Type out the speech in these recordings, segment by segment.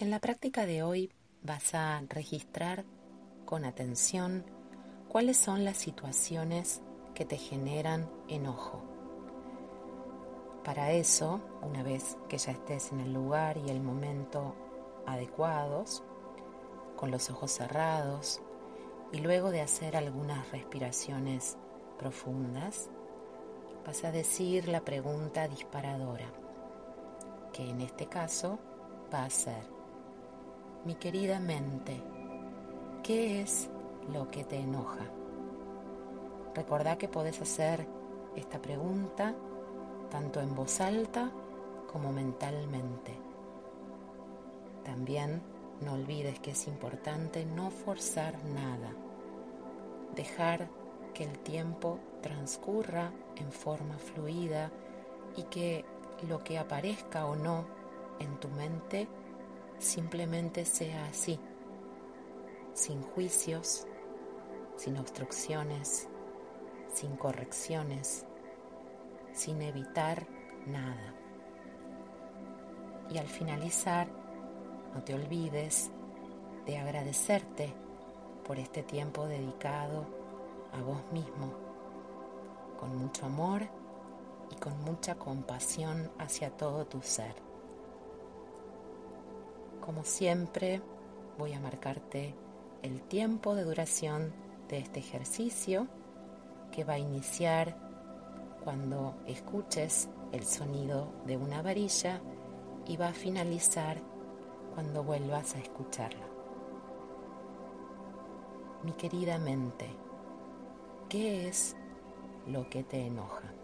En la práctica de hoy vas a registrar con atención cuáles son las situaciones que te generan enojo. Para eso, una vez que ya estés en el lugar y el momento adecuados, con los ojos cerrados y luego de hacer algunas respiraciones profundas, vas a decir la pregunta disparadora, que en este caso va a ser, mi querida mente, ¿qué es lo que te enoja? Recordá que podés hacer esta pregunta tanto en voz alta como mentalmente. También no olvides que es importante no forzar nada, dejar que el tiempo transcurra en forma fluida y que lo que aparezca o no en tu mente simplemente sea así, sin juicios, sin obstrucciones, sin correcciones, sin evitar nada. Y al finalizar, no te olvides de agradecerte por este tiempo dedicado a vos mismo, con mucho amor y con mucha compasión hacia todo tu ser. Como siempre, voy a marcarte el tiempo de duración de este ejercicio que va a iniciar cuando escuches el sonido de una varilla y va a finalizar cuando vuelvas a escucharla. Mi querida mente, ¿qué es lo que te enoja?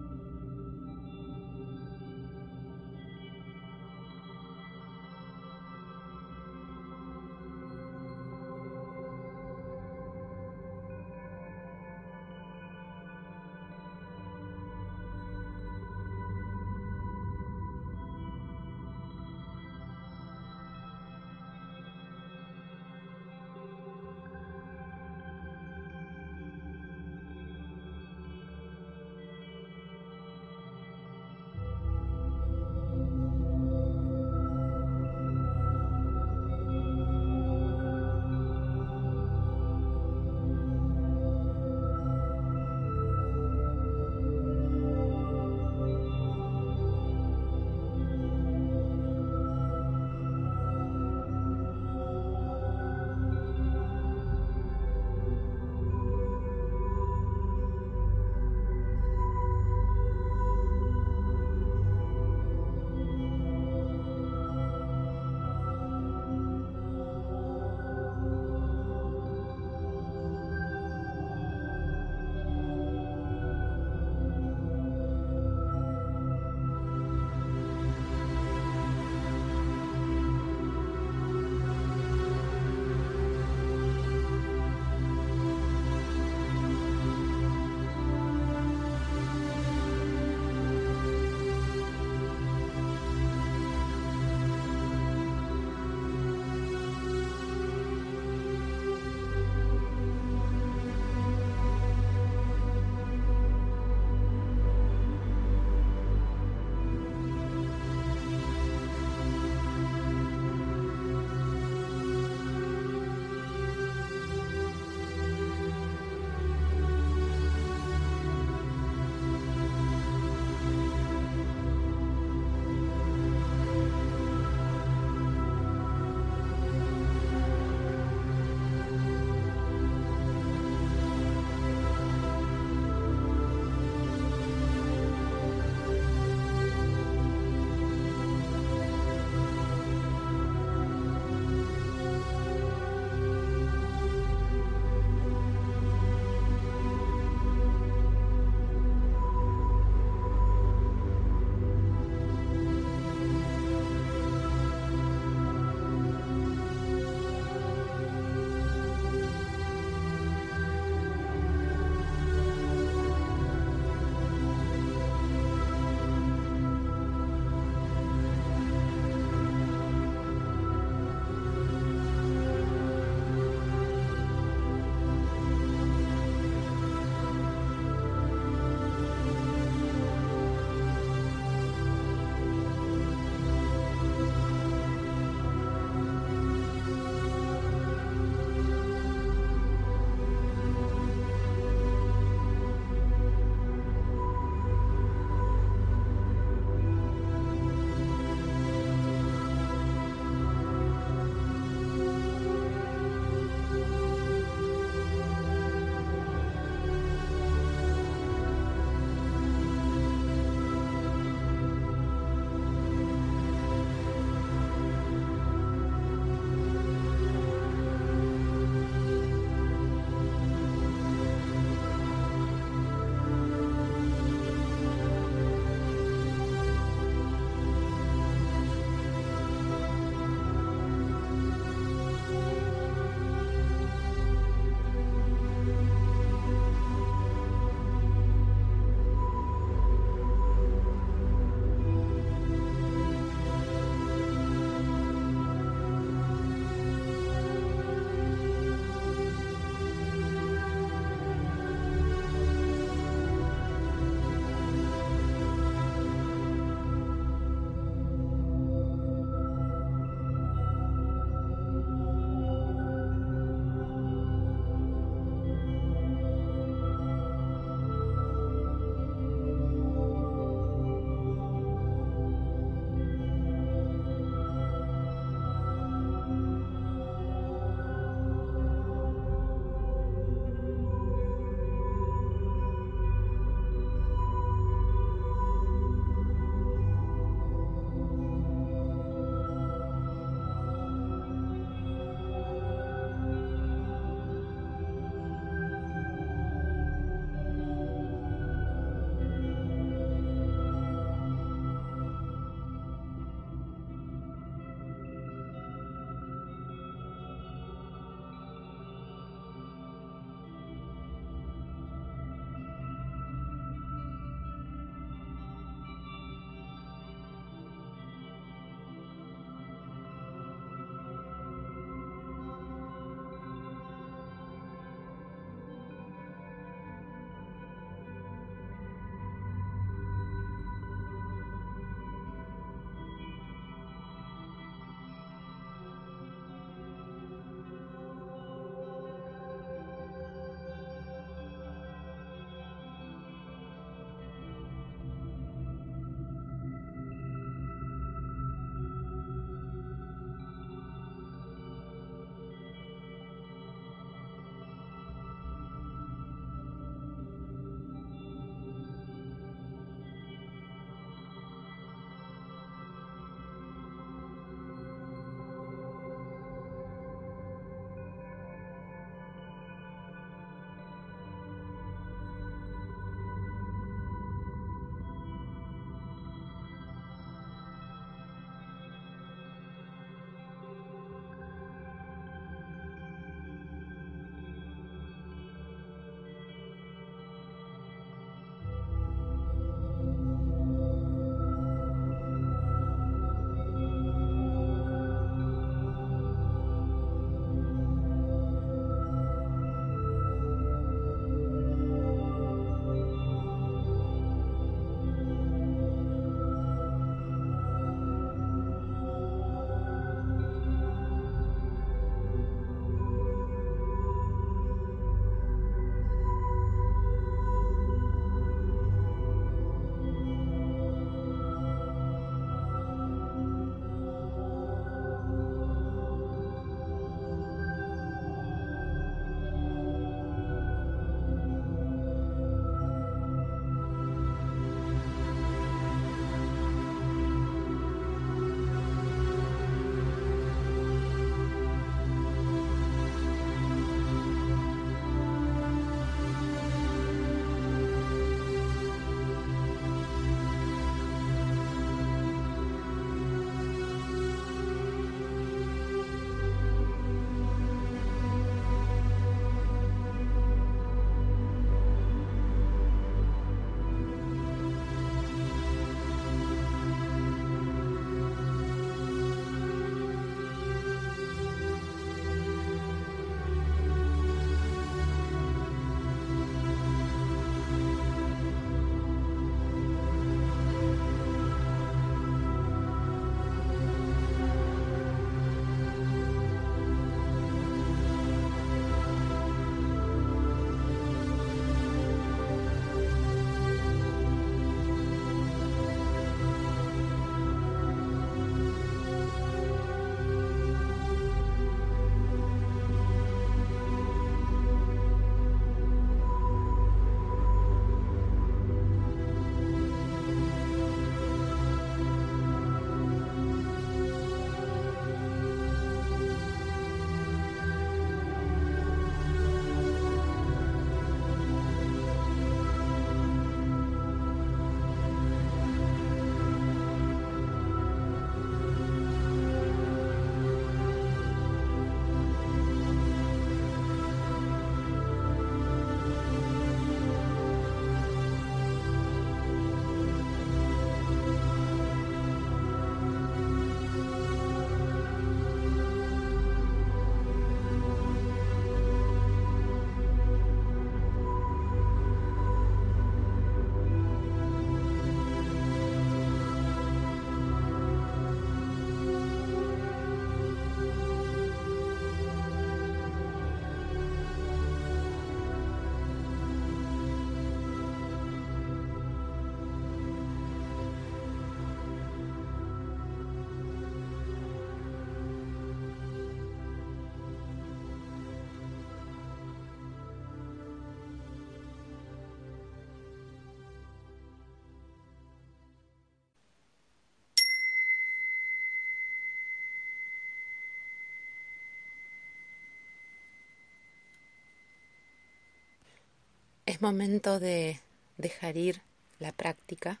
Es momento de dejar ir la práctica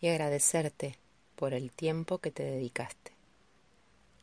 y agradecerte por el tiempo que te dedicaste.